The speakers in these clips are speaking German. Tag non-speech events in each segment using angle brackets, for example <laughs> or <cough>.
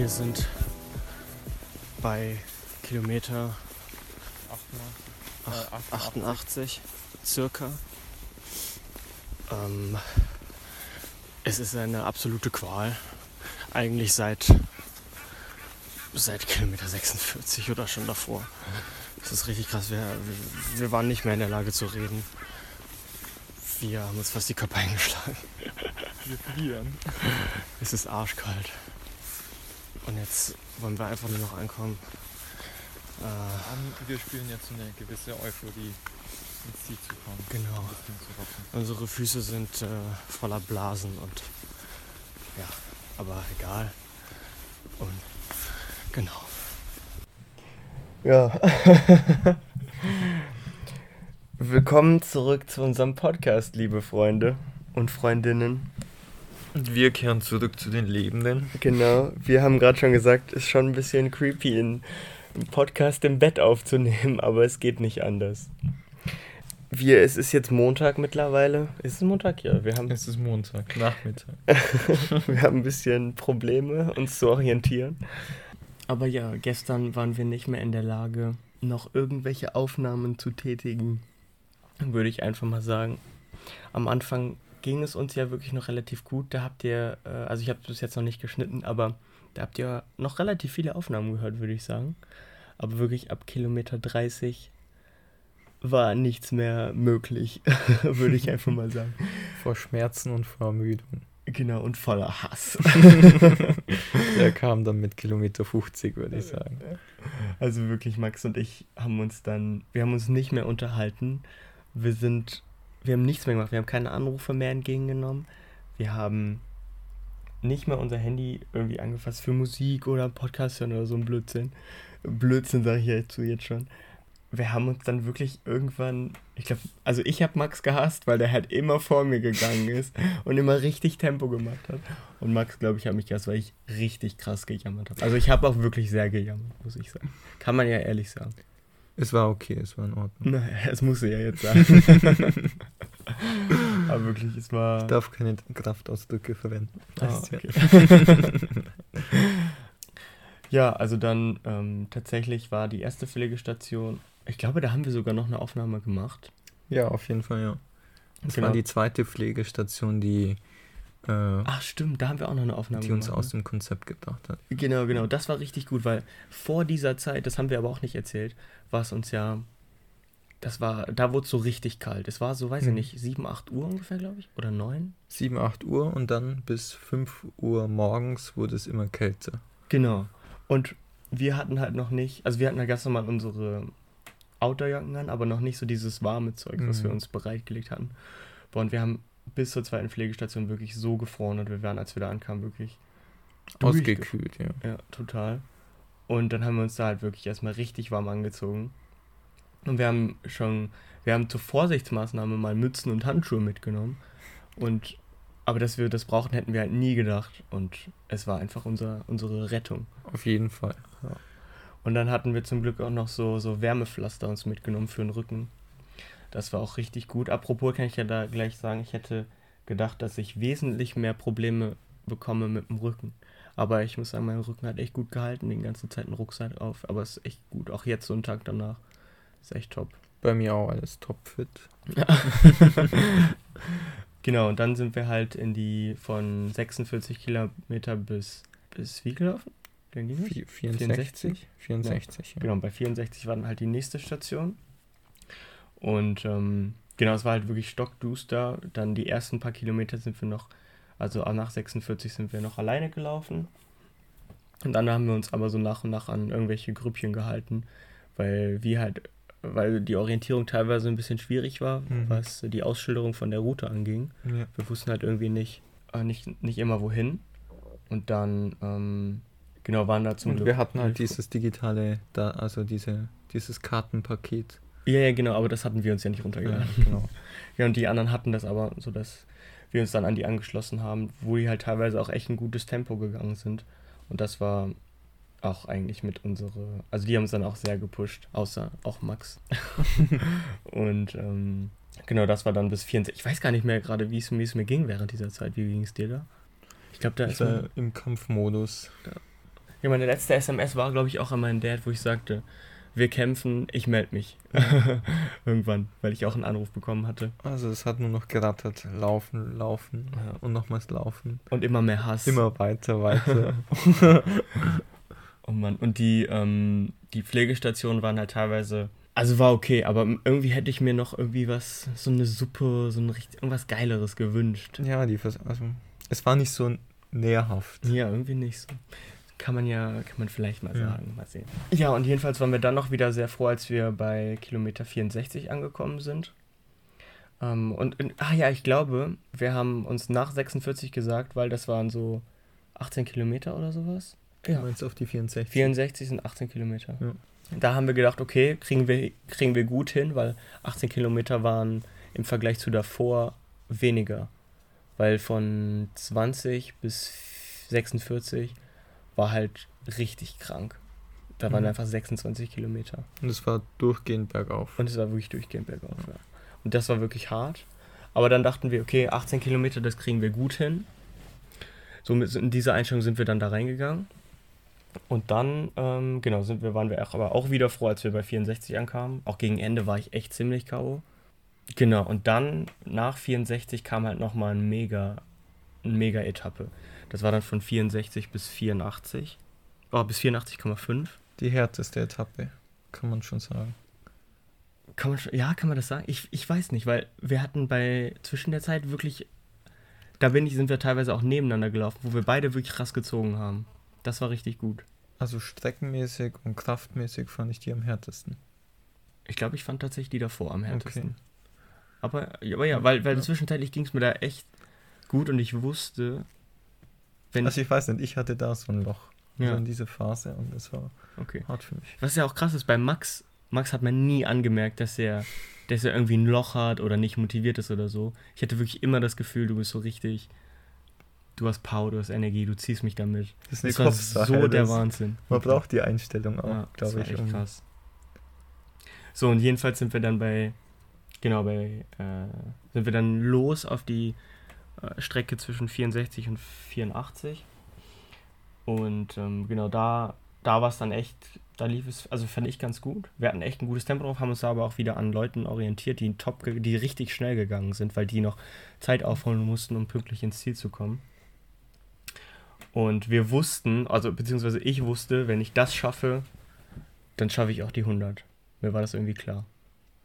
Wir sind bei Kilometer 88, 88 circa. Ähm, es ist eine absolute Qual. Eigentlich seit, seit Kilometer 46 oder schon davor. Das ist richtig krass. Wir, wir waren nicht mehr in der Lage zu reden. Wir haben uns fast die Köpfe eingeschlagen. Wir frieren. Es ist arschkalt. Und jetzt wollen wir einfach nur noch ankommen. Äh, wir spüren jetzt so eine gewisse Euphorie, ins Ziel zu kommen. Genau. zu unsere Füße sind äh, voller Blasen und ja, aber egal. Und genau. Ja. <laughs> Willkommen zurück zu unserem Podcast, liebe Freunde und Freundinnen. Und wir kehren zurück zu den Lebenden. Genau, wir haben gerade schon gesagt, ist schon ein bisschen creepy, einen Podcast im Bett aufzunehmen, <laughs> aber es geht nicht anders. Wir, es ist jetzt Montag mittlerweile. Ist es Montag? Ja, wir haben, Es ist Montag, Nachmittag. <laughs> wir haben ein bisschen Probleme, uns zu orientieren. Aber ja, gestern waren wir nicht mehr in der Lage, noch irgendwelche Aufnahmen zu tätigen. Würde ich einfach mal sagen. Am Anfang ging es uns ja wirklich noch relativ gut. Da habt ihr, äh, also ich habe es bis jetzt noch nicht geschnitten, aber da habt ihr noch relativ viele Aufnahmen gehört, würde ich sagen. Aber wirklich ab Kilometer 30 war nichts mehr möglich, <laughs> würde ich einfach mal sagen. <laughs> Vor Schmerzen und vor Ermüdung. Genau, und voller Hass. <laughs> Der kam dann mit Kilometer 50, würde ich sagen. Also wirklich, Max und ich haben uns dann, wir haben uns nicht mehr unterhalten. Wir sind, wir haben nichts mehr gemacht. Wir haben keine Anrufe mehr entgegengenommen. Wir haben nicht mehr unser Handy irgendwie angefasst für Musik oder Podcast hören oder so ein Blödsinn. Blödsinn sage ich ja zu jetzt schon. Wir haben uns dann wirklich irgendwann, ich glaube, also ich habe Max gehasst, weil der halt immer vor mir gegangen <laughs> ist und immer richtig Tempo gemacht hat. Und Max, glaube ich, hat mich gehasst, weil ich richtig krass gejammert habe. Also ich habe auch wirklich sehr gejammert, muss ich sagen. Kann man ja ehrlich sagen. Es war okay, es war in Ordnung. Naja, <laughs> das muss ja jetzt sagen. <laughs> Aber wirklich, es war. Ich darf keine Kraftausdrücke verwenden. Ah, okay. <laughs> ja, also dann ähm, tatsächlich war die erste Pflegestation. Ich glaube, da haben wir sogar noch eine Aufnahme gemacht. ja, auf jeden Fall, ja. Das Genau. war die zweite Pflegestation, die, äh, Ach, stimmt, da haben wir auch noch eine Aufnahme die uns gemacht. aus dem Konzept gebracht hat. ne? Genau, genau. Das war richtig gut, weil vor dieser Zeit, das haben wir aber auch nicht erzählt, war es uns ja. Das war, da wurde es so richtig kalt. Es war so, weiß ich Mhm. nicht, 7, 8 Uhr ungefähr, glaube ich. Oder 9? 7, 8 Uhr und dann bis 5 Uhr morgens wurde es immer kälter. Genau. Und wir hatten halt noch nicht, also wir hatten halt ganz normal unsere Outdoorjacken an, aber noch nicht so dieses warme Zeug, was Mhm. wir uns bereitgelegt hatten. Boah, und wir haben bis zur zweiten Pflegestation wirklich so gefroren und wir waren, als wir da ankamen, wirklich Ausgekühlt, ja. Ja, total. Und dann haben wir uns da halt wirklich erstmal richtig warm angezogen. Und wir haben schon, wir haben zur Vorsichtsmaßnahme mal Mützen und Handschuhe mitgenommen. Und aber dass wir das brauchen, hätten wir halt nie gedacht. Und es war einfach unser, unsere Rettung. Auf jeden Fall. Und dann hatten wir zum Glück auch noch so, so Wärmepflaster uns mitgenommen für den Rücken. Das war auch richtig gut. Apropos kann ich ja da gleich sagen, ich hätte gedacht, dass ich wesentlich mehr Probleme bekomme mit dem Rücken. Aber ich muss sagen, mein Rücken hat echt gut gehalten, die ganze Zeit einen Rucksack auf. Aber es ist echt gut. Auch jetzt so einen Tag danach. Ist echt top. Bei mir auch alles topfit. <laughs> <laughs> Genau, und dann sind wir halt in die von 46 Kilometer bis, bis wie gelaufen? Wie ging das? Vi- 64? 64, ja. Genau, bei 64 war dann halt die nächste Station. Und ähm, genau, es war halt wirklich stockduster. Dann die ersten paar Kilometer sind wir noch, also auch nach 46 sind wir noch alleine gelaufen. Und dann haben wir uns aber so nach und nach an irgendwelche Grüppchen gehalten, weil wir halt, weil die Orientierung teilweise ein bisschen schwierig war, Mhm. was die Ausschilderung von der Route anging. ja. Wir wussten halt irgendwie nicht, äh, nicht, nicht immer wohin. Und dann, ähm, genau, waren da zum Und Glück wir hatten halt dieses digitale, da, also diese, dieses Kartenpaket. Ja, ja, genau, aber das hatten wir uns ja nicht runtergeladen. genau. Ja, und die anderen hatten das aber, so dass wir uns dann an die angeschlossen haben, wo die halt teilweise auch echt ein gutes Tempo gegangen sind. Und das war auch eigentlich mit unsere, also die haben uns dann auch sehr gepusht, außer auch Max. <laughs> und ähm, genau, das war dann bis 64. Ich weiß gar nicht mehr gerade, wie es es mir ging während dieser Zeit. Wie ging es dir da? Ich glaube, da Ich ist war im Kampfmodus. Ja, meine letzte SMS war, glaube ich, auch an meinen Dad, wo ich sagte, wir kämpfen, ich melde mich. <laughs> Irgendwann, weil ich auch einen Anruf bekommen hatte. Also es hat nur noch gerattert. Laufen, laufen Ja. und nochmals laufen. Und immer mehr Hass. Immer weiter, weiter. <laughs> Oh Mann. Und die, ähm, die Pflegestationen waren halt teilweise. Also war okay, aber irgendwie hätte ich mir noch irgendwie was, so eine Suppe, so ein richtig, irgendwas Geileres gewünscht. ja, die Vers also es war nicht so nährhaft. Ja, irgendwie nicht so. Kann man ja, kann man vielleicht mal Ja. sagen, mal sehen. Ja, und jedenfalls waren wir dann noch wieder sehr froh, als wir bei Kilometer 64 angekommen sind. Ähm, und, in, ah ja, ich glaube, wir haben uns nach 46 gesagt, weil das waren so 18 Kilometer oder sowas. Du meinst auf die 64? 64 sind 18 Kilometer. Ja. Da haben wir gedacht, okay, kriegen wir, kriegen wir gut hin, weil 18 Kilometer waren im Vergleich zu davor weniger. Weil von 20 bis 46 war halt richtig krank. Da waren Mhm. einfach 26 Kilometer. Und es war durchgehend bergauf. Und es war wirklich durchgehend bergauf. Ja. Und das war wirklich hart. Aber dann dachten wir, okay, 18 Kilometer, das kriegen wir gut hin. So mit, in dieser Einstellung sind wir dann da reingegangen. Und dann, ähm, genau, sind wir, waren wir auch, aber auch wieder froh, als wir bei 64 ankamen. Auch gegen Ende war ich echt ziemlich K.O. Genau, und dann nach 64 kam halt nochmal ein mega, eine mega Etappe. Das war dann von 64 bis 84. Oh, bis 84,5. Die härteste Etappe, kann man schon sagen. Kann man schon, ja, kann man das sagen? Ich, ich weiß nicht, weil wir hatten bei zwischen der Zeit wirklich, da bin ich, sind wir teilweise auch nebeneinander gelaufen, wo wir beide wirklich krass gezogen haben. Das war richtig gut. Also streckenmäßig und kraftmäßig fand ich die am härtesten. Ich glaube, ich fand tatsächlich die davor am härtesten. Okay. Aber, aber ja, weil, weil Ja. zwischenzeitlich ging es mir da echt gut und ich wusste, wenn Also ich weiß nicht, ich hatte da so ein Loch. Ja. So in diese Phase und es war okay. hart für mich. Was ja auch krass ist, bei Max, Max hat man nie angemerkt, dass er, dass er irgendwie ein Loch hat oder nicht motiviert ist oder so. Ich hatte wirklich immer das Gefühl, du bist so richtig, du hast Power, du hast Energie, du ziehst mich damit. Das ist Das war so der Wahnsinn. Man braucht die Einstellung auch, ja, das glaube ich. echt um- krass. So, und jedenfalls sind wir dann bei, genau, bei, äh, sind wir dann los auf die Strecke zwischen 64 und 84. Und ähm, genau da, da war es dann echt, da lief es, also fand ich ganz gut. Wir hatten echt ein gutes Tempo drauf, haben uns da aber auch wieder an Leuten orientiert, die top, die richtig schnell gegangen sind, weil die noch Zeit aufholen mussten, um pünktlich ins Ziel zu kommen. Und wir wussten, also beziehungsweise ich wusste, wenn ich das schaffe, dann schaffe ich auch die 100. Mir war das irgendwie klar.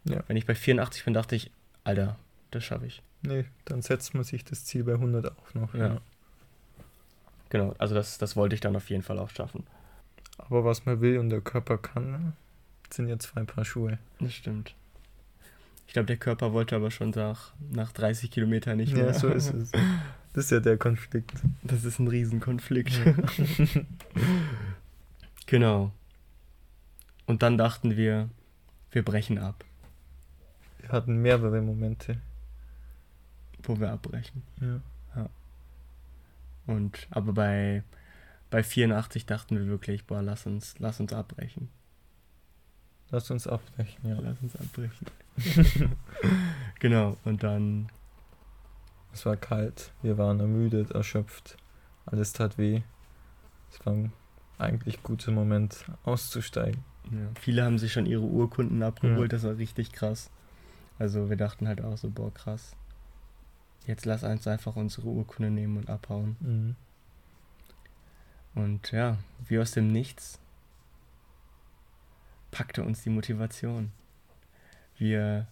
Ja. Wenn ich bei 84 bin, dachte ich, Alter, das schaffe ich. Nee, dann setzt man sich das Ziel bei 100 auch noch. Ja. Genau, also das, das wollte ich dann auf jeden Fall auch schaffen. Aber was man will und der Körper kann, ne, sind ja zwei Paar Schuhe. Das stimmt. Ich glaube, der Körper wollte aber schon nach, nach 30 Kilometern nicht mehr. Ja, so ist es. <laughs> Das ist ja der Konflikt. Das ist ein Riesenkonflikt. <laughs> genau. Und dann dachten wir, wir brechen ab, Wir hatten mehrere Momente. Wo wir abbrechen. Ja. Und aber bei, bei 84 dachten wir wirklich, boah, lass uns, lass uns abbrechen. Lass uns abbrechen, ja. Lass uns abbrechen. <laughs> <laughs> genau, und dann, Es war kalt, wir waren ermüdet, erschöpft. Alles tat weh. Es war ein eigentlich guter Moment auszusteigen. ja, viele haben sich schon ihre Urkunden abgeholt, Ja. das war richtig krass. Also wir dachten halt auch so, boah, krass. Jetzt lass uns einfach unsere Urkunde nehmen und abhauen. Mhm. Und ja, wie aus dem Nichts packte uns die Motivation. Wir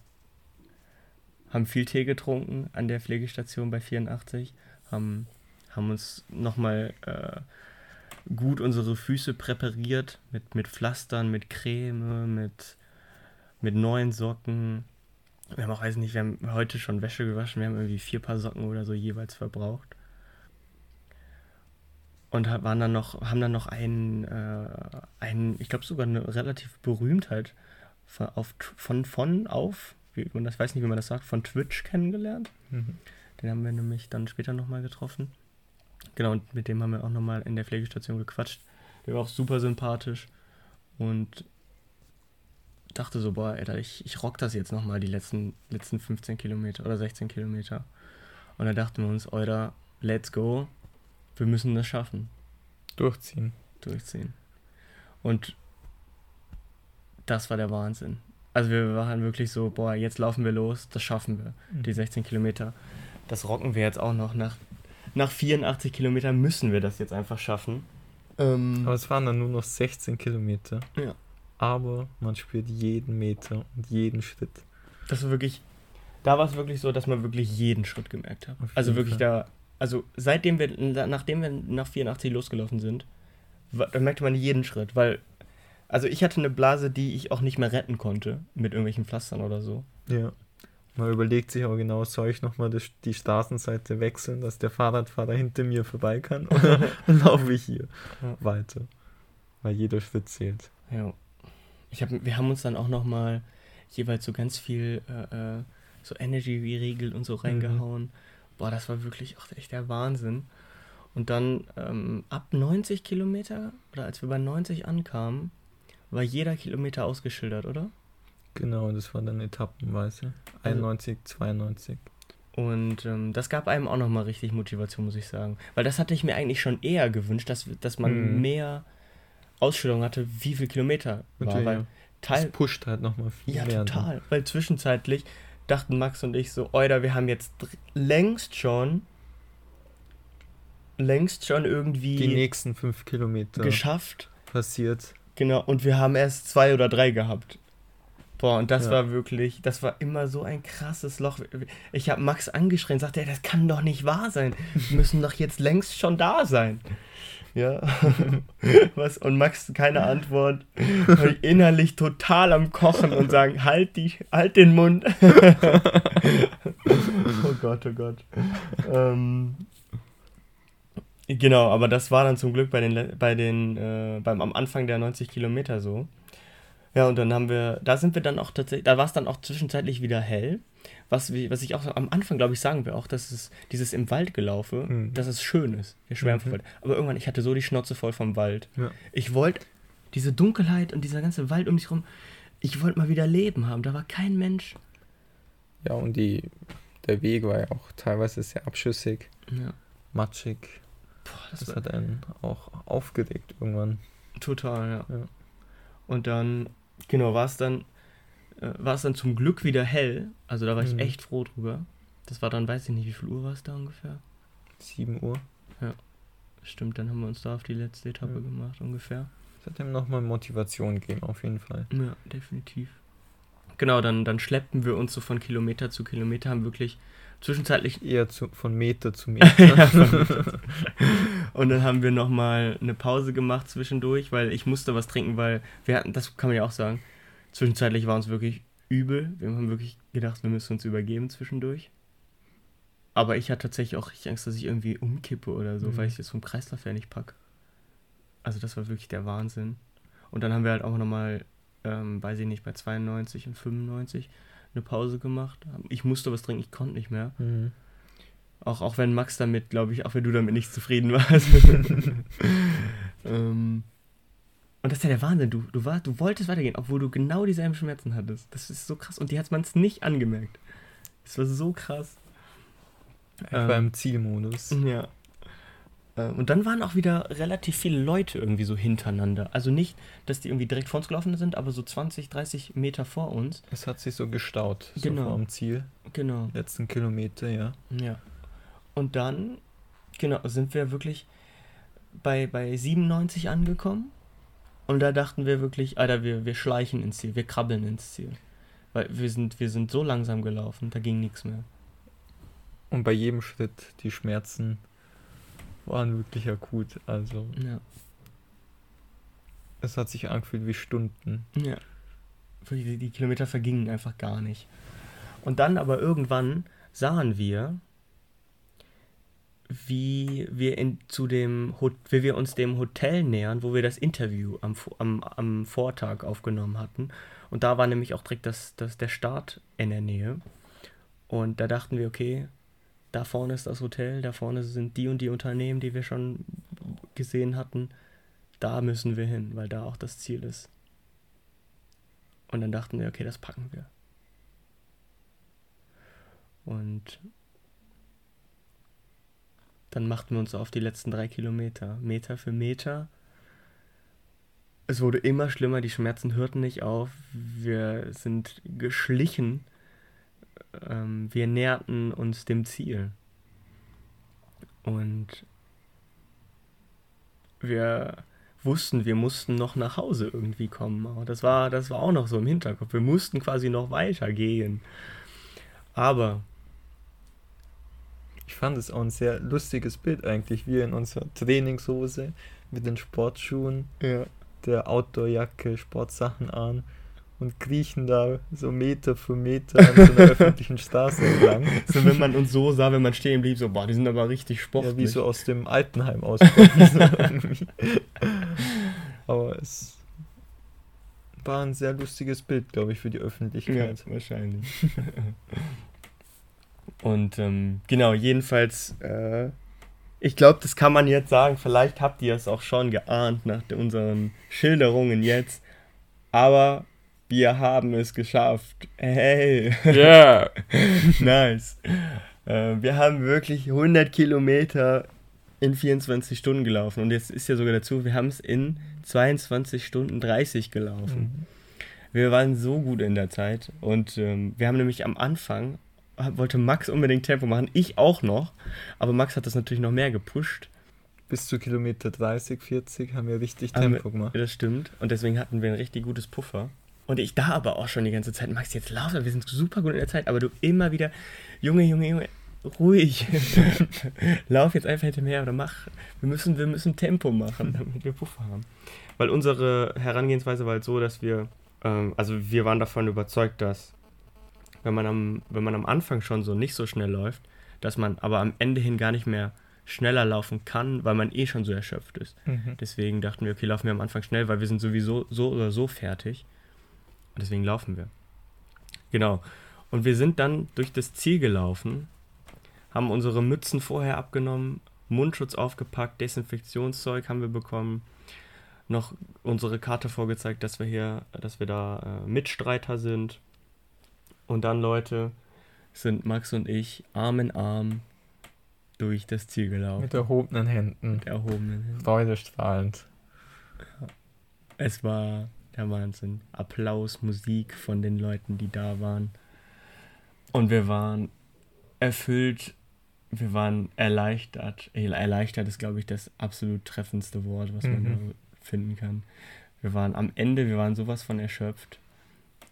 haben viel Tee getrunken an der Pflegestation bei 84, haben, haben uns nochmal äh, gut unsere Füße präpariert mit, mit Pflastern, mit Creme, mit, mit neuen Socken. Wir haben auch, weiß nicht, wir haben heute schon Wäsche gewaschen, wir haben irgendwie vier Paar Socken oder so jeweils verbraucht und waren dann noch, haben dann noch einen, äh, einen ich glaube sogar eine relativ Berühmtheit von, auf, von, von auf, wie man das weiß nicht, wie man das sagt, von Twitch kennengelernt. Mhm. Den haben wir nämlich dann später nochmal getroffen. Genau, und mit dem haben wir auch nochmal in der Pflegestation gequatscht. Der war auch super sympathisch und dachte so, boah, Alter, ich, ich rock das jetzt nochmal die letzten, letzten 15 Kilometer oder 16 Kilometer. Und dann dachten wir uns, Alter, let's go, wir müssen das schaffen. Durchziehen. durchziehen. Und das war der Wahnsinn. Also wir waren wirklich so, boah, jetzt laufen wir los, das schaffen wir, Mhm. die 16 Kilometer. Das rocken wir jetzt auch noch. Nach, nach 84 Kilometern müssen wir das jetzt einfach schaffen. Ähm, Aber es waren dann nur noch 16 Kilometer. Ja. Aber man spürt jeden Meter und jeden Schritt. das war wirklich, da war es wirklich so, dass man wirklich jeden Schritt gemerkt hat. Also wirklich Fall. da, also seitdem wir, nachdem wir nach 84 losgelaufen sind, da merkte man jeden Schritt, weil, also ich hatte eine Blase, die ich auch nicht mehr retten konnte, mit irgendwelchen Pflastern oder so. Ja. Man überlegt sich auch genau, soll ich nochmal die, die Straßenseite wechseln, dass der Fahrradfahrer hinter mir vorbei kann? <laughs> Oder <laughs> laufe ich hier Ja. weiter? Weil jeder Schritt zählt. Ja. Ich hab, wir haben uns dann auch noch mal jeweils so ganz viel äh, äh, so Energy-Riegel und so reingehauen. Boah, das war wirklich auch echt der Wahnsinn. Und dann ähm, ab 90 Kilometer, oder als wir bei 90 ankamen, war jeder Kilometer ausgeschildert, oder? Genau, das war dann etappenweise. 91, 92. Und ähm, das gab einem auch nochmal richtig Motivation, muss ich sagen. Weil das hatte ich mir eigentlich schon eher gewünscht, dass, dass man Mhm. mehr Ausschilderung hatte, wie viel Kilometer war. Weil. Teil, Das pusht halt nochmal viel Ja, mehr. dann. total. Weil zwischenzeitlich dachten Max und ich so, Oida, wir haben jetzt längst schon, längst schon Die irgendwie nächsten fünf Kilometer geschafft. passiert. Genau, und wir haben erst zwei oder drei gehabt. Boah, und das Ja. war wirklich, das war immer so ein krasses Loch. Ich habe Max angeschrien, sagte, er, das kann doch nicht wahr sein. Wir müssen doch jetzt längst schon da sein. Ja. <laughs> Was? Und Max keine Antwort. Und innerlich total am Kochen und sagen, halt die, halt den Mund. <laughs> oh Gott, oh Gott. Ähm, genau, aber das war dann zum Glück bei den, bei den, äh, beim am Anfang der 90 Kilometer so. Ja, und dann haben wir, da sind wir dann auch tatsächlich, da war es dann auch zwischenzeitlich wieder hell. Was, was ich auch am Anfang, glaube ich, sagen wir auch, dass es dieses im Wald gelaufe, Mhm. dass es schön ist. Wir schwärmen vom Mhm. Wald. Aber irgendwann, ich hatte so die Schnauze voll vom Wald. Ja. Ich wollte diese Dunkelheit und dieser ganze Wald um mich rum, ich wollte mal wieder Leben haben. Da war kein Mensch. Ja, und die, der Weg war ja auch teilweise sehr abschüssig, Ja. matschig. Boah, das, Das hat einen auch aufgeregt irgendwann. total, ja. Ja. Und dann, genau, war es dann, äh, war es dann zum Glück wieder hell. Also da war ich Mhm. echt froh drüber. Das war dann, weiß ich nicht, wie viel Uhr war es da ungefähr? 7 Uhr. Stimmt, dann haben wir uns da auf die letzte Etappe Ja. gemacht, ungefähr. Das hat ihm nochmal Motivation gegeben, auf jeden Fall. Ja, definitiv. Genau, dann, dann schleppten wir uns so von Kilometer zu Kilometer, haben wirklich zwischenzeitlich. Eher zu, von Meter zu <laughs> ja, Meter. von Meter. und dann haben wir nochmal eine Pause gemacht zwischendurch, weil ich musste was trinken, weil wir hatten, das kann man ja auch sagen, zwischenzeitlich war uns wirklich übel. Wir haben wirklich gedacht, wir müssen uns übergeben zwischendurch. Aber ich hatte tatsächlich auch richtig Angst, dass ich irgendwie umkippe oder so, Mhm. weil ich das vom Kreislauf her nicht pack. Also das war wirklich der Wahnsinn. Und dann haben wir halt auch nochmal, ähm, weiß ich nicht, bei 92 und 95 eine Pause gemacht. Ich musste was trinken, ich konnte nicht mehr. Mhm. Auch, auch wenn Max damit, glaube ich, auch wenn du damit nicht zufrieden warst. <laughs> <laughs> ähm, und das ist ja der Wahnsinn. Du, du, war, du wolltest weitergehen, obwohl du genau dieselben Schmerzen hattest. Das ist so krass. Und die hat man es nicht angemerkt. Das war so krass. Ich war Ähm, im Zielmodus. Ja. Ähm, Und dann waren auch wieder relativ viele Leute irgendwie so hintereinander. Also nicht, dass die irgendwie direkt vor uns gelaufen sind, aber so 20, 30 Meter vor uns. Es hat sich so gestaut, so Genau. vor dem Ziel. Genau. Letzten Kilometer, ja. Ja. Und dann, genau, sind wir wirklich bei, bei 97 angekommen. Und da dachten wir wirklich, Alter, wir, wir schleichen ins Ziel, wir krabbeln ins Ziel. Weil wir sind, wir sind so langsam gelaufen, da ging nichts mehr. Und bei jedem Schritt, die Schmerzen waren wirklich akut. Also Ja. es hat sich angefühlt wie Stunden. Ja. Die, die Kilometer vergingen einfach gar nicht. Und dann aber irgendwann sahen wir, wie wir in, zu dem wie wir uns dem Hotel nähern, wo wir das Interview am, am, am Vortag aufgenommen hatten. Und da war nämlich auch direkt das, das, der Start in der Nähe. Und da dachten wir, okay, da vorne ist das Hotel, da vorne sind die und die Unternehmen, die wir schon gesehen hatten. Da müssen wir hin, weil da auch das Ziel ist. Und dann dachten wir, okay, das packen wir. Und dann machten wir uns auf die letzten drei Kilometer, Meter für Meter, es wurde immer schlimmer, die Schmerzen hörten nicht auf. Wir sind geschlichen. Ähm, wir näherten uns dem Ziel. Und wir wussten, wir mussten noch nach Hause irgendwie kommen. Aber das war, das war auch noch so im Hinterkopf. Wir mussten quasi noch weitergehen. Aber ich fand es auch ein sehr lustiges Bild eigentlich. Wir in unserer Trainingshose mit den Sportschuhen, ja. der Outdoorjacke, Sportsachen an und kriechen da so Meter für Meter an so einer <laughs> öffentlichen Straße entlang. So, wenn man uns so sah, wenn man stehen blieb, so, boah, die sind aber richtig sportlich. Ja, wie so aus dem Altenheim aus. <laughs> <laughs> aber es war ein sehr lustiges Bild, glaube ich, für die Öffentlichkeit. Ja, wahrscheinlich. Und ähm, genau, jedenfalls, äh, ich glaube, das kann man jetzt sagen. Vielleicht habt ihr es auch schon geahnt nach unseren Schilderungen jetzt. Aber wir haben es geschafft. Hey. Yeah. <laughs> nice. Äh, wir haben wirklich 100 Kilometer in 24 Stunden gelaufen. Und jetzt ist ja sogar dazu, wir haben es in 22 Stunden 30 gelaufen. Mhm. Wir waren so gut in der Zeit. Und ähm, wir haben nämlich am Anfang, wollte Max unbedingt Tempo machen, ich auch noch. Aber Max hat das natürlich noch mehr gepusht. Bis zu Kilometer 30, 40 haben wir richtig Tempo gemacht. Das stimmt. Und deswegen hatten wir ein richtig gutes Puffer. Und ich da aber auch schon die ganze Zeit, Max, jetzt lauf, wir sind super gut in der Zeit, aber du immer wieder, Junge, Junge, Junge, ruhig. <laughs> lauf jetzt einfach hinter mir oder mach. Wir müssen, wir müssen Tempo machen, damit wir Puffer haben. Weil unsere Herangehensweise war halt so, dass wir, ähm, also wir waren davon überzeugt, dass wenn man, am, wenn man am Anfang schon so nicht so schnell läuft, dass man aber am Ende hin gar nicht mehr schneller laufen kann, weil man eh schon so erschöpft ist. Mhm. Deswegen dachten wir, okay, laufen wir am Anfang schnell, weil wir sind sowieso so oder so fertig. Und deswegen laufen wir. Genau. Und wir sind dann durch das Ziel gelaufen, haben unsere Mützen vorher abgenommen, Mundschutz aufgepackt, Desinfektionszeug haben wir bekommen, noch unsere Karte vorgezeigt, dass wir hier, dass wir da äh, Mitstreiter sind. Und dann, Leute, sind Max und ich Arm in Arm durch das Ziel gelaufen. Mit erhobenen Händen. Mit erhobenen Händen. Freudestrahlend. Es war der Wahnsinn. Applaus, Musik von den Leuten, die da waren. Und wir waren erfüllt, wir waren erleichtert. Erleichtert ist, glaube ich, das absolut treffendste Wort, was man mhm. finden kann. Wir waren am Ende, wir waren sowas von erschöpft,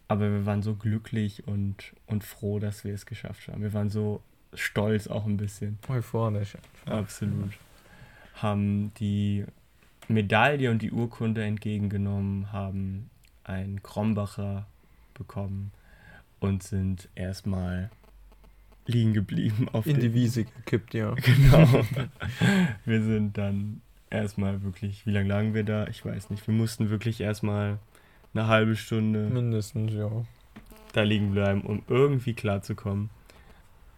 aber wir waren so glücklich und, und froh, dass wir es geschafft haben. Wir waren so stolz auch ein bisschen. Euphorisch. Absolut. Haben die Medaille und die Urkunde entgegengenommen, haben einen Krombacher bekommen und sind erstmal liegen geblieben auf in die Wiese gekippt, ja. <laughs> Genau. wir sind dann erstmal wirklich, wie lange lagen wir da? Ich weiß nicht. Wir mussten wirklich erstmal eine halbe Stunde mindestens, ja. Da liegen bleiben, um irgendwie klarzukommen.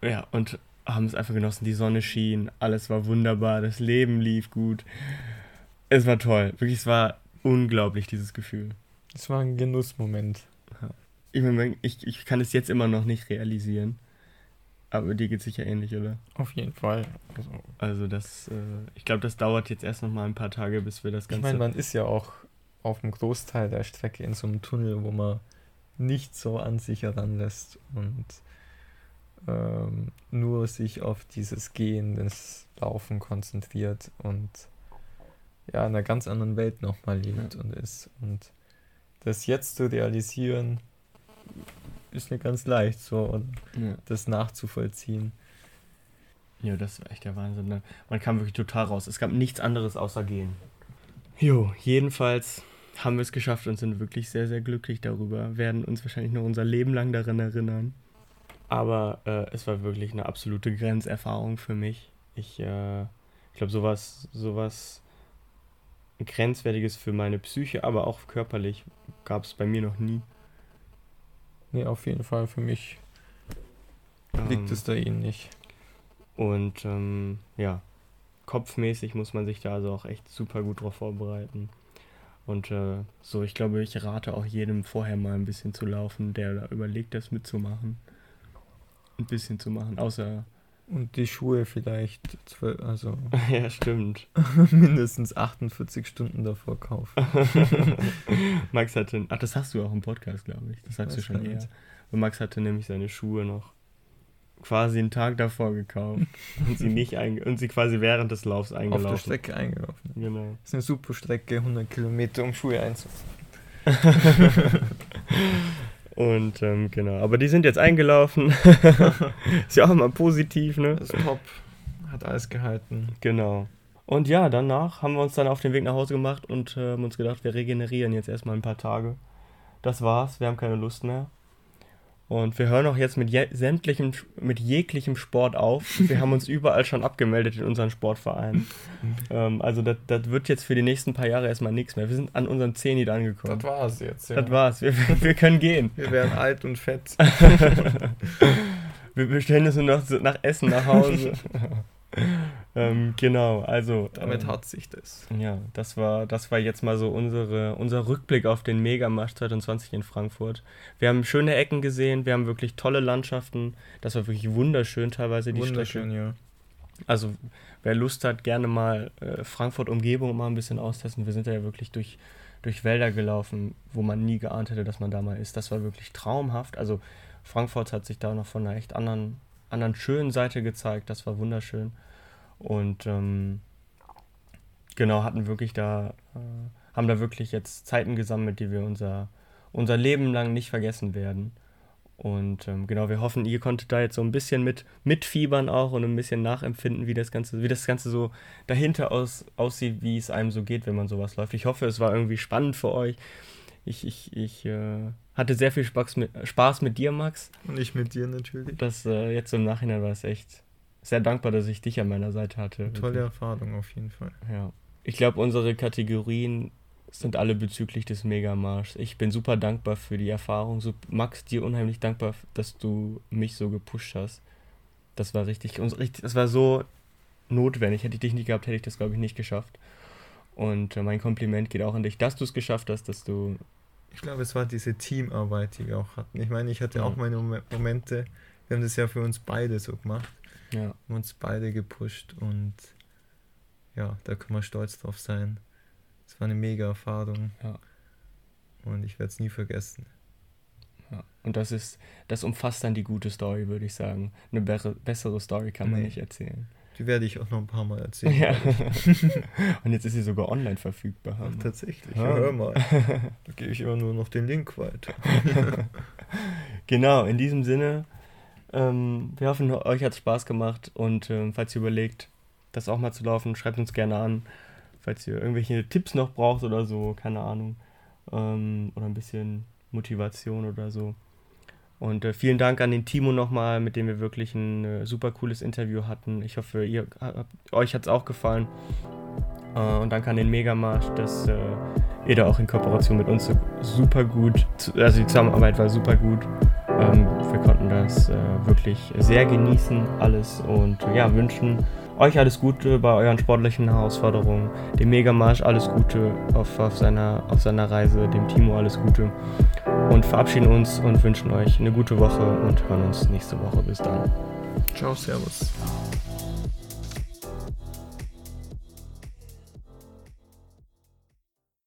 Ja, und haben es einfach genossen. Die Sonne schien, alles war wunderbar, das Leben lief gut. Es war toll. Wirklich, es war unglaublich, dieses Gefühl. Es war ein Genussmoment. Ja. Ich, ich, ich kann es jetzt immer noch nicht realisieren. Aber dir geht es sicher ähnlich, oder? Auf jeden Fall. Also, also das, äh, ich glaube, das dauert jetzt erst noch mal ein paar Tage, bis wir das Ganze. Ich meine, man ist ja auch auf einem Großteil der Strecke in so einem Tunnel, wo man nicht so an sich heranlässt und ähm, nur sich auf dieses Gehen, das Laufen konzentriert und ja, in einer ganz anderen Welt nochmal lebt ja. und ist. Und das jetzt zu realisieren, ist nicht ganz leicht, so und ja. das nachzuvollziehen. Ja, das war echt der Wahnsinn. Ne? Man kam wirklich total raus. Es gab nichts anderes außer gehen. Jo, jedenfalls haben wir es geschafft und sind wirklich sehr, sehr glücklich darüber. Werden uns wahrscheinlich noch unser Leben lang daran erinnern. Aber äh, es war wirklich eine absolute Grenzerfahrung für mich. Ich, äh, ich glaube, sowas, sowas Grenzwertiges für meine Psyche, aber auch körperlich gab es bei mir noch nie. Nee, auf jeden Fall für mich ähm, liegt es da ihnen nicht. Und ähm, ja, kopfmäßig muss man sich da also auch echt super gut drauf vorbereiten. Und äh, so, ich glaube, ich rate auch jedem vorher mal ein bisschen zu laufen, der da überlegt, das mitzumachen. Ein bisschen zu machen. Außer Und die Schuhe vielleicht zwölf, also <laughs> ja, stimmt. <laughs> mindestens 48 Stunden davor kaufen. <laughs> Max hatte, ach, das hast du auch im Podcast, glaube ich. Das sagst du schon eher. Max hatte nämlich seine Schuhe noch quasi einen Tag davor gekauft <laughs> und sie nicht und sie quasi während des Laufs Auf eingelaufen. der Strecke eingelaufen. Genau. Das ist eine super Strecke, 100 Kilometer, um Schuhe einzulaufen. <laughs> Und ähm, genau, aber die sind jetzt eingelaufen. <laughs> ist ja auch immer positiv, ne? Das ist top. Hat alles gehalten. Genau. Und ja, danach haben wir uns dann auf den Weg nach Hause gemacht und äh, haben uns gedacht, wir regenerieren jetzt erstmal ein paar Tage. Das war's, wir haben keine Lust mehr. Und wir hören auch jetzt mit je sämtlichem, mit jeglichem Sport auf. Wir haben uns <laughs> überall schon abgemeldet in unseren Sportvereinen. ähm, also das, das wird jetzt für die nächsten paar Jahre erstmal nichts mehr. Wir sind an unseren Zenit angekommen. Das war's jetzt. Ja. Das war's. Wir, wir können gehen. Wir werden alt und fett. <laughs> <laughs> Wir bestellen uns nur noch nach Essen nach Hause. Ähm, genau, also. Damit ähm, hat sich das. Ja, das war, das war jetzt mal so unsere, unser Rückblick auf den Megamarsch 2020 in Frankfurt. Wir haben schöne Ecken gesehen, wir haben wirklich tolle Landschaften. Das war wirklich wunderschön teilweise die Wunderschön, Strecke. ja. Also wer Lust hat, gerne mal äh, Frankfurt-Umgebung mal ein bisschen austesten. Wir sind da ja wirklich durch, durch Wälder gelaufen, wo man nie geahnt hätte, dass man da mal ist. Das war wirklich traumhaft. Also Frankfurt hat sich da noch von einer echt anderen, anderen schönen Seite gezeigt. Das war wunderschön. Und ähm, genau, hatten wirklich da, äh, haben da wirklich jetzt Zeiten gesammelt, die wir unser, unser Leben lang nicht vergessen werden. Und ähm, genau, wir hoffen, ihr konntet da jetzt so ein bisschen mit mitfiebern auch und ein bisschen nachempfinden, wie das Ganze, wie das Ganze so dahinter aus, aussieht, wie es einem so geht, wenn man sowas läuft. Ich hoffe, es war irgendwie spannend für euch. Ich, ich, ich äh, hatte sehr viel Spaß mit, Spaß mit dir, Max. Und ich mit dir natürlich. Das äh, jetzt im Nachhinein war es echt sehr dankbar, dass ich dich an meiner Seite hatte. Tolle Erfahrung auf jeden Fall. Ja. Ich glaube, unsere Kategorien sind alle bezüglich des Megamarschs. Ich bin super dankbar für die Erfahrung. So, Max, dir unheimlich dankbar, dass du mich so gepusht hast. Das war richtig, das war so notwendig. Hätte ich dich nicht gehabt, hätte ich das, glaube ich, nicht geschafft. Und äh, mein Kompliment geht auch an dich, dass du es geschafft hast, dass du. Ich glaube, es war diese Teamarbeit, die wir auch hatten. Ich meine, ich hatte Ja. auch meine Mom- Momente. Wir haben das ja für uns beide so gemacht. Ja, Wir haben uns beide gepusht und ja, da können wir stolz drauf sein. Es war eine mega Erfahrung. Ja. Und ich werde es nie vergessen. ja. Und das ist, das umfasst dann die gute Story, würde ich sagen. Eine bere, bessere Story kann man Nee. nicht erzählen. Die werde ich auch noch ein paar Mal erzählen. Ja. <laughs> Und jetzt ist sie sogar online verfügbar. Ach, tatsächlich, Ja. hör mal. <laughs> Da gebe ich immer nur noch den Link weiter. <laughs> Genau, in diesem Sinne, ähm, wir hoffen, euch hat es Spaß gemacht und ähm, falls ihr überlegt, das auch mal zu laufen, schreibt uns gerne an. Falls ihr irgendwelche Tipps noch braucht oder so, keine Ahnung. Ähm, oder ein bisschen Motivation oder so. Und äh, vielen Dank an den Timo nochmal, mit dem wir wirklich ein äh, super cooles Interview hatten. Ich hoffe, ihr, habt- euch hat es auch gefallen. Äh, und danke an den Megamarsch, dass äh, ihr da auch in Kooperation mit uns super gut, also die Zusammenarbeit war super gut. Ähm, wir konnten das äh, wirklich sehr genießen, alles. Und ja, wünschen euch alles Gute bei euren sportlichen Herausforderungen. Dem Megamarsch alles Gute auf, auf, seiner, auf seiner Reise. Dem Timo alles Gute. Und verabschieden uns und wünschen euch eine gute Woche und hören uns nächste Woche. Bis dann. Ciao, Servus.